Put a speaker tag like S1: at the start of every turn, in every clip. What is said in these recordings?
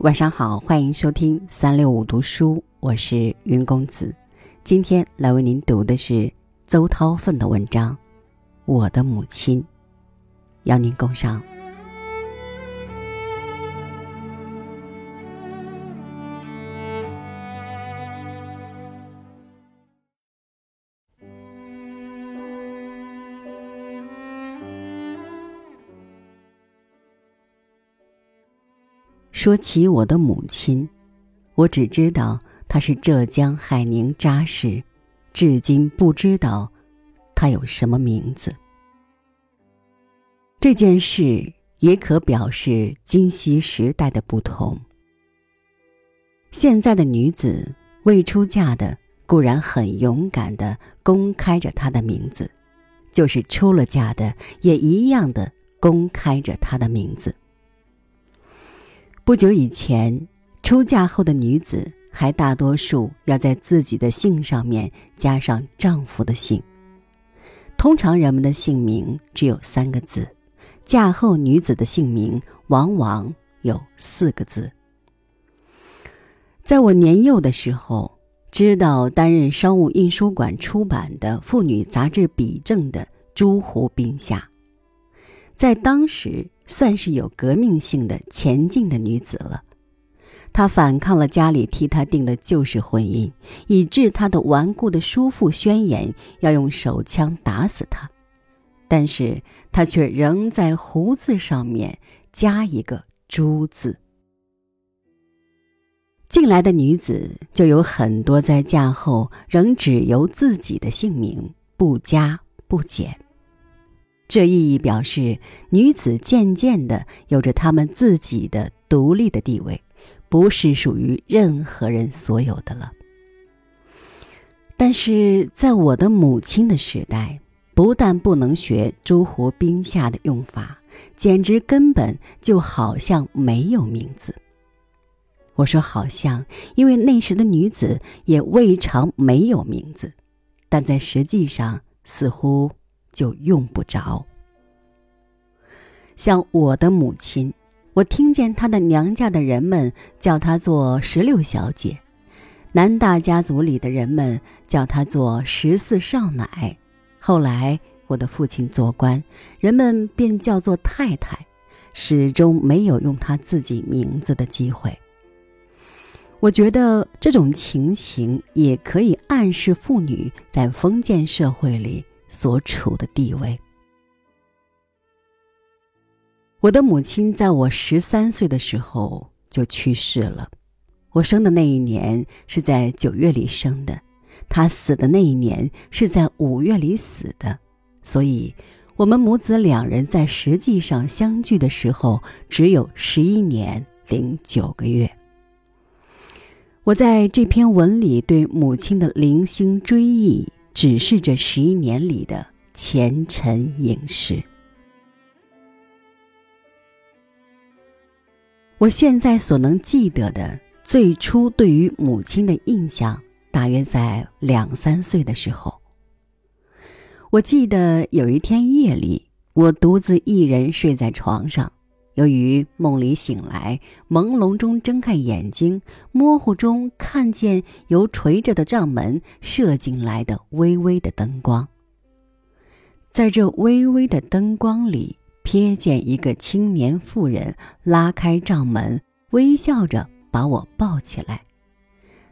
S1: 晚上好，欢迎收听三六五读书，我是云公子。今天来为您读的是邹韬奋的文章《我的母亲》，邀您共赏。说起我的母亲，我只知道她是浙江海宁扎实，至今不知道她有什么名字。这件事也可表示今昔时代的不同。现在的女子未出嫁的固然很勇敢的公开着她的名字，就是出了嫁的也一样的公开着她的名字。不久以前，出嫁后的女子还大多数要在自己的姓上面加上丈夫的姓。通常人们的姓名只有三个字，嫁后女子的姓名往往有四个字。在我年幼的时候，知道担任商务印书馆出版的妇女杂志笔正的朱湖冰夏，在当时。算是有革命性的前进的女子了，她反抗了家里替她定的旧式婚姻，以致她的顽固的叔父宣言要用手枪打死她，但是她却仍在胡子上面加一个“朱”字。进来的女子就有很多在嫁后仍只由自己的姓名，不加不减。这意义表示，女子渐渐的有着她们自己的独立的地位，不是属于任何人所有的了。但是在我的母亲的时代，不但不能学诸侯兵下的用法，简直根本就好像没有名字。我说好像，因为那时的女子也未尝没有名字，但在实际上似乎。就用不着。像我的母亲，我听见她的娘家的人们叫她做十六小姐，南大家族里的人们叫她做十四少奶。后来我的父亲做官，人们便叫做太太，始终没有用她自己名字的机会。我觉得这种情形也可以暗示妇女在封建社会里。所处的地位。我的母亲在我十三岁的时候就去世了。我生的那一年是在九月里生的，她死的那一年是在五月里死的，所以，我们母子两人在实际上相聚的时候只有十一年零九个月。我在这篇文里对母亲的零星追忆。只是这十一年里的前尘影视。我现在所能记得的最初对于母亲的印象，大约在两三岁的时候。我记得有一天夜里，我独自一人睡在床上。由于梦里醒来，朦胧中睁开眼睛，模糊中看见由垂着的帐门射进来的微微的灯光。在这微微的灯光里，瞥见一个青年妇人拉开帐门，微笑着把我抱起来。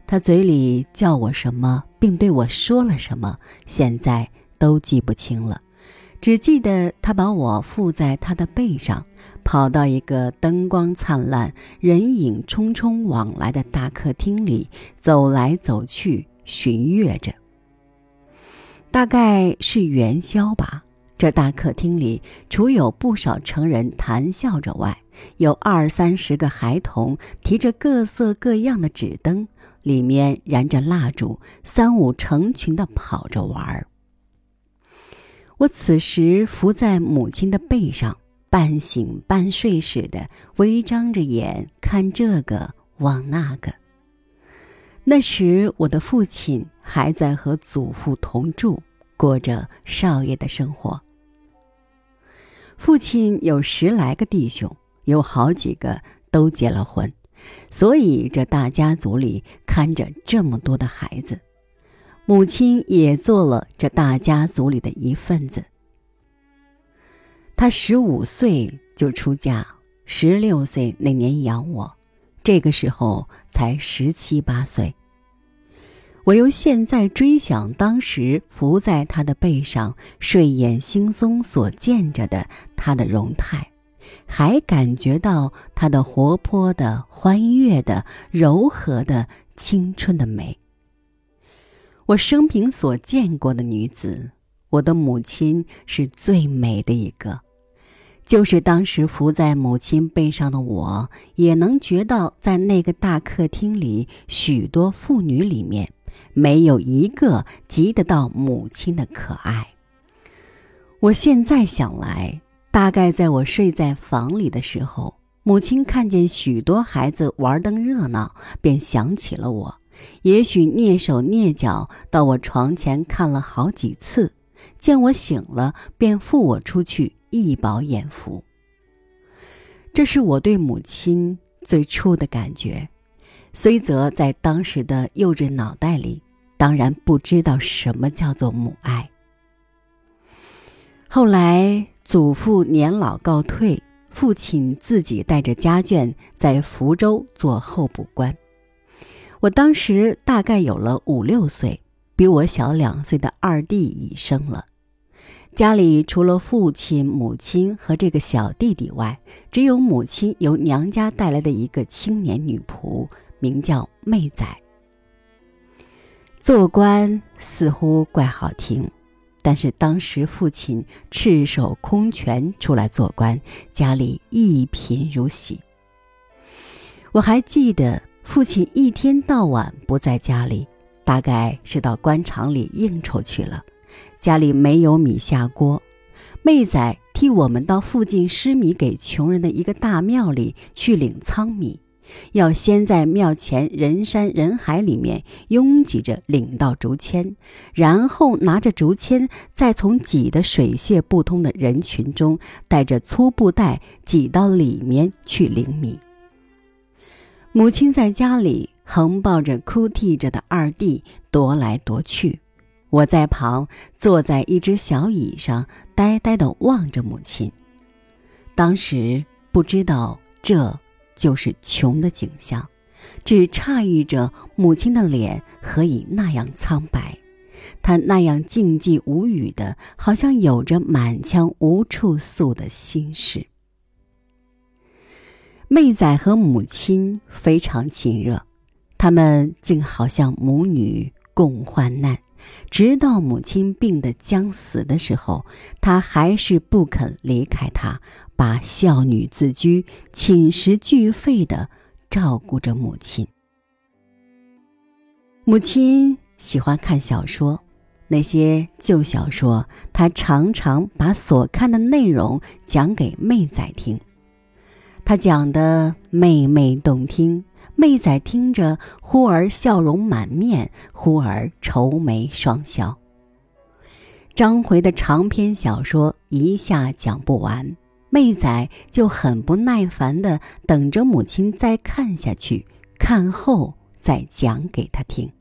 S1: 他嘴里叫我什么，并对我说了什么，现在都记不清了。只记得他把我附在他的背上，跑到一个灯光灿烂、人影匆匆往来的大客厅里，走来走去，寻阅着。大概是元宵吧。这大客厅里，除有不少成人谈笑着外，有二三十个孩童提着各色各样的纸灯，里面燃着蜡烛，三五成群的跑着玩儿。我此时伏在母亲的背上，半醒半睡似的，微张着眼看这个望那个。那时我的父亲还在和祖父同住，过着少爷的生活。父亲有十来个弟兄，有好几个都结了婚，所以这大家族里看着这么多的孩子，母亲也做了这大家族里的一份子。她十五岁就出嫁，十六岁那年养我，这个时候才十七八岁。我又现在追想当时伏在他的背上睡眼惺忪所见着的他的容态，还感觉到他的活泼的、欢悦的、柔和的、青春的美。我生平所见过的女子，我的母亲是最美的一个。就是当时伏在母亲背上的我，也能觉到在那个大客厅里许多妇女里面。没有一个及得到母亲的可爱。我现在想来，大概在我睡在房里的时候，母亲看见许多孩子玩灯热闹，便想起了我。也许蹑手蹑脚到我床前看了好几次，见我醒了，便扶我出去一饱眼福。这是我对母亲最初的感觉。虽则在当时的幼稚脑袋里，当然不知道什么叫做母爱。后来祖父年老告退，父亲自己带着家眷在福州做候补官。我当时大概有了五六岁，比我小两岁的二弟已生了。家里除了父亲、母亲和这个小弟弟外，只有母亲由娘家带来的一个青年女仆。名叫妹仔，做官似乎怪好听，但是当时父亲赤手空拳出来做官，家里一贫如洗。我还记得父亲一天到晚不在家里，大概是到官场里应酬去了，家里没有米下锅，妹仔替我们到附近施米给穷人的一个大庙里去领仓米。要先在庙前人山人海里面拥挤着领到竹签，然后拿着竹签，再从挤得水泄不通的人群中带着粗布袋挤到里面去领米。母亲在家里横抱着哭啼着的二弟踱来踱去，我在旁坐在一只小椅上，呆呆地望着母亲。当时不知道这。就是穷的景象，只诧异着母亲的脸何以那样苍白，她那样静寂无语的，好像有着满腔无处诉的心事。妹仔和母亲非常亲热，他们竟好像母女共患难，直到母亲病得将死的时候，他还是不肯离开她。把孝女自居、寝食俱废的照顾着母亲。母亲喜欢看小说，那些旧小说，她常常把所看的内容讲给妹仔听。她讲的妹妹动听，妹仔听着忽而笑容满面，忽而愁眉双笑。张回的长篇小说一下讲不完。妹仔就很不耐烦的等着母亲再看下去，看后再讲给他听。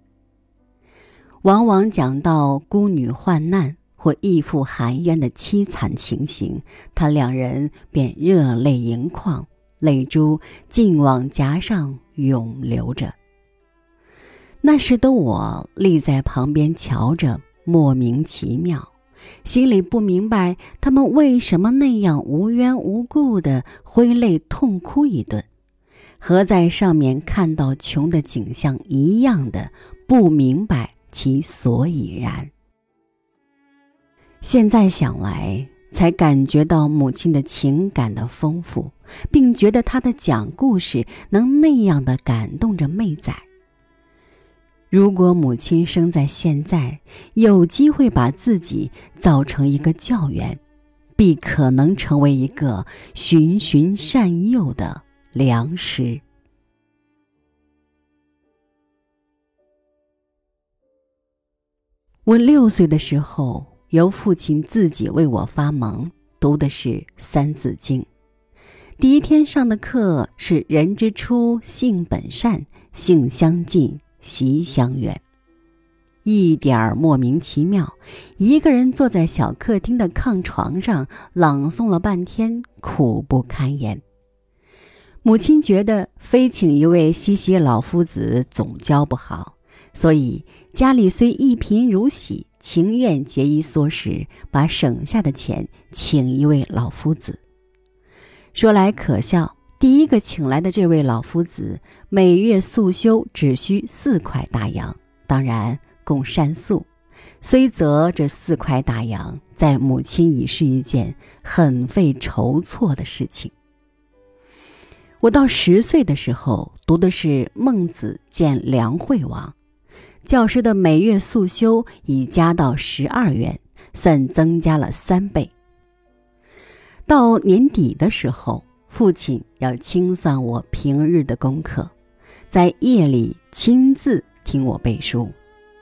S1: 往往讲到孤女患难或义父含冤的凄惨情形，他两人便热泪盈眶，泪珠尽往颊上涌流着。那时的我立在旁边瞧着，莫名其妙。心里不明白他们为什么那样无缘无故的挥泪痛哭一顿，和在上面看到穷的景象一样的不明白其所以然。现在想来，才感觉到母亲的情感的丰富，并觉得他的讲故事能那样的感动着妹仔。如果母亲生在现在，有机会把自己造成一个教员，必可能成为一个循循善诱的良师。我六岁的时候，由父亲自己为我发蒙，读的是《三字经》。第一天上的课是“人之初，性本善，性相近，习相远”，一点儿莫名其妙。一个人坐在小客厅的炕床上朗诵了半天，苦不堪言。母亲觉得非请一位西西老夫子总教不好，所以家里虽一贫如洗，情愿节衣缩食，把省下的钱请一位老夫子。说来可笑，第一个请来的这位老夫子，每月素修只需四块大洋，当然供善宿。虽则这四块大洋，在母亲已是一件很费筹措的事情。我到十岁的时候，读的是《孟子见梁惠王》，教师的每月素修已加到十二元，算增加了三倍。到年底的时候，父亲要清算我平日的功课，在夜里亲自听我背书，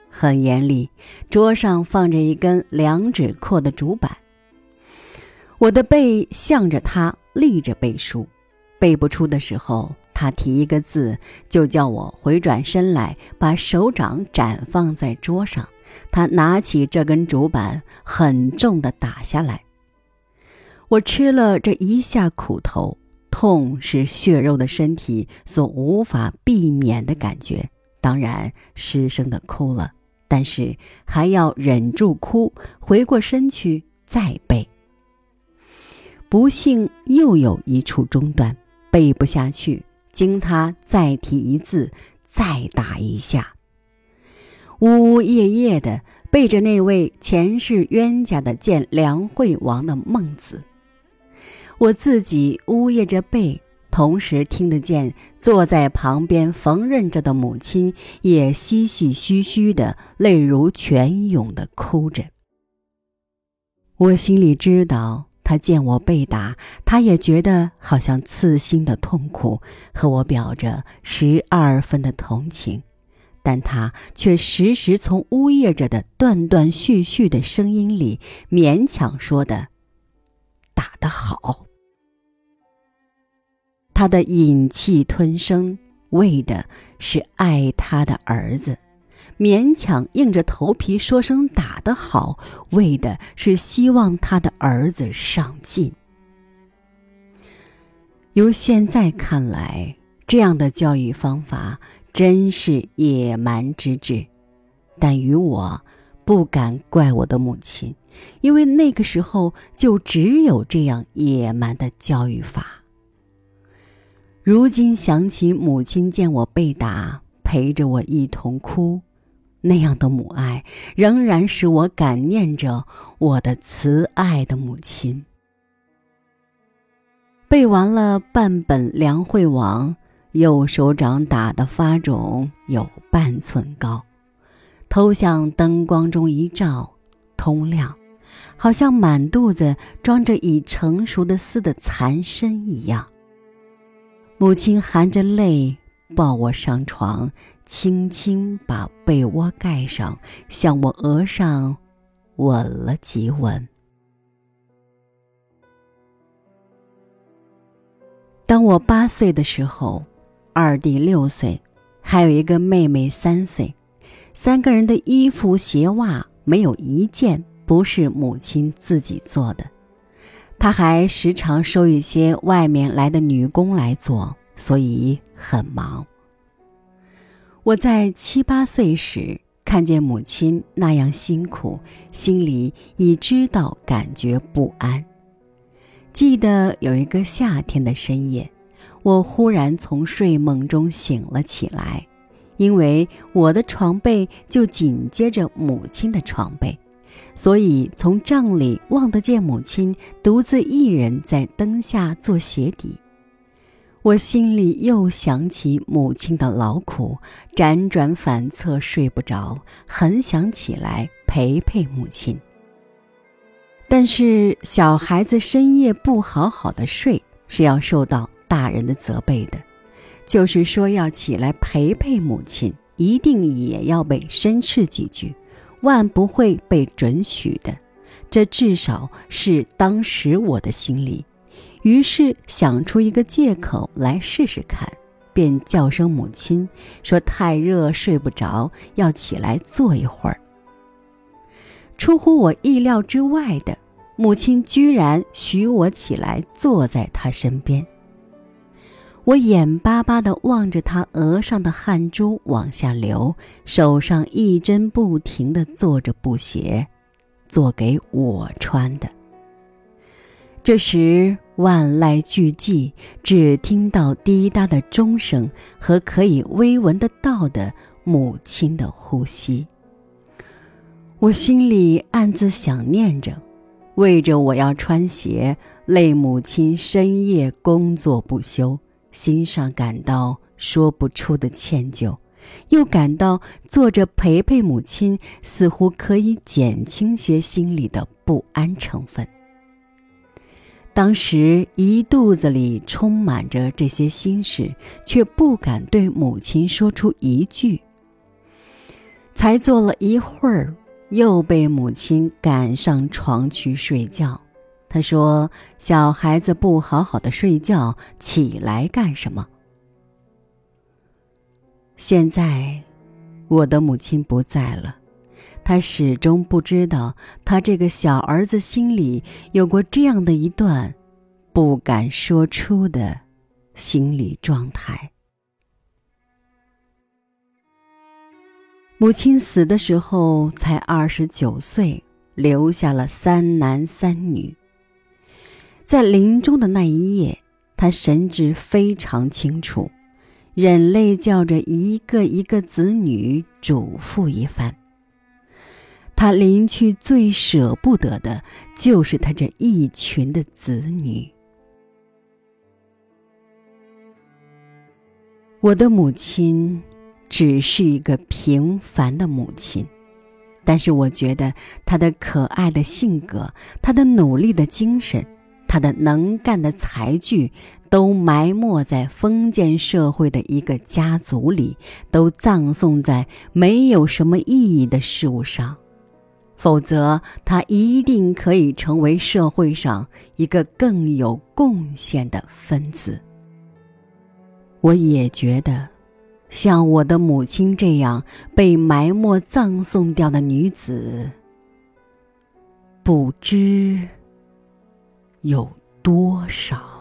S1: 很严厉。桌上放着一根两指阔的竹板，我的背向着他立着背书，背不出的时候，他提一个字，就叫我回转身来，把手掌展放在桌上。他拿起这根竹板，很重的打下来。我吃了这一下苦头，痛是血肉的身体所无法避免的感觉，当然失声的哭了，但是还要忍住哭，回过身去再背。不幸又有一处中断，背不下去，经他再提一字，再打一下，呜呜咽咽的背着那位前世冤家的见梁惠王的孟子。我自己呜咽着背，同时听得见坐在旁边缝纫着的母亲也唏唏嘘嘘的，泪如泉涌的哭着。我心里知道，他见我被打，他也觉得好像刺心的痛苦，和我表着十二分的同情，但他却时时从呜咽着的断断续续的声音里勉强说的：“打得好。”他的忍气吞声，为的是爱他的儿子；勉强硬着头皮说声打得好，为的是希望他的儿子上进。由现在看来，这样的教育方法真是野蛮之至，但于我，不敢怪我的母亲，因为那个时候就只有这样野蛮的教育法。如今想起母亲见我被打，陪着我一同哭，那样的母爱，仍然使我感念着我的慈爱的母亲。背完了半本《梁惠王》，右手掌打得发肿，有半寸高，头向灯光中一照，通亮，好像满肚子装着已成熟的丝的蚕身一样。母亲含着泪抱我上床，轻轻把被窝盖上，向我额上吻了几吻。当我八岁的时候，二弟六岁，还有一个妹妹三岁，三个人的衣服鞋袜没有一件不是母亲自己做的。他还时常收一些外面来的女工来做，所以很忙。我在七八岁时看见母亲那样辛苦，心里已知道感觉不安。记得有一个夏天的深夜，我忽然从睡梦中醒了起来，因为我的床被就紧接着母亲的床被。所以从帐里望得见母亲独自一人在灯下做鞋底，我心里又想起母亲的劳苦，辗转反侧睡不着，很想起来陪陪母亲。但是小孩子深夜不好好的睡是要受到大人的责备的，就是说要起来陪陪母亲，一定也要被申斥几句。万不会被准许的，这至少是当时我的心理。于是想出一个借口来试试看，便叫声母亲，说太热睡不着，要起来坐一会儿。出乎我意料之外的，母亲居然许我起来坐在她身边。我眼巴巴地望着他额上的汗珠往下流，手上一针不停地做着布鞋，做给我穿的。这时万籁俱寂，只听到滴答的钟声和可以微闻得到的母亲的呼吸。我心里暗自想念着，为着我要穿鞋，累母亲深夜工作不休。心上感到说不出的歉疚，又感到坐着陪陪母亲，似乎可以减轻些心里的不安成分。当时一肚子里充满着这些心事，却不敢对母亲说出一句。才坐了一会儿，又被母亲赶上床去睡觉。他说：“小孩子不好好的睡觉，起来干什么？”现在，我的母亲不在了，他始终不知道，他这个小儿子心里有过这样的一段不敢说出的心理状态。母亲死的时候才二十九岁，留下了三男三女。在临终的那一夜，他神志非常清楚，忍泪叫着一个一个子女嘱咐一番。他临去最舍不得的，就是他这一群的子女。我的母亲只是一个平凡的母亲，但是我觉得她的可爱的性格，她的努力的精神。他的能干的才具，都埋没在封建社会的一个家族里，都葬送在没有什么意义的事物上，否则他一定可以成为社会上一个更有贡献的分子。我也觉得，像我的母亲这样被埋没葬送掉的女子，不知。有多少？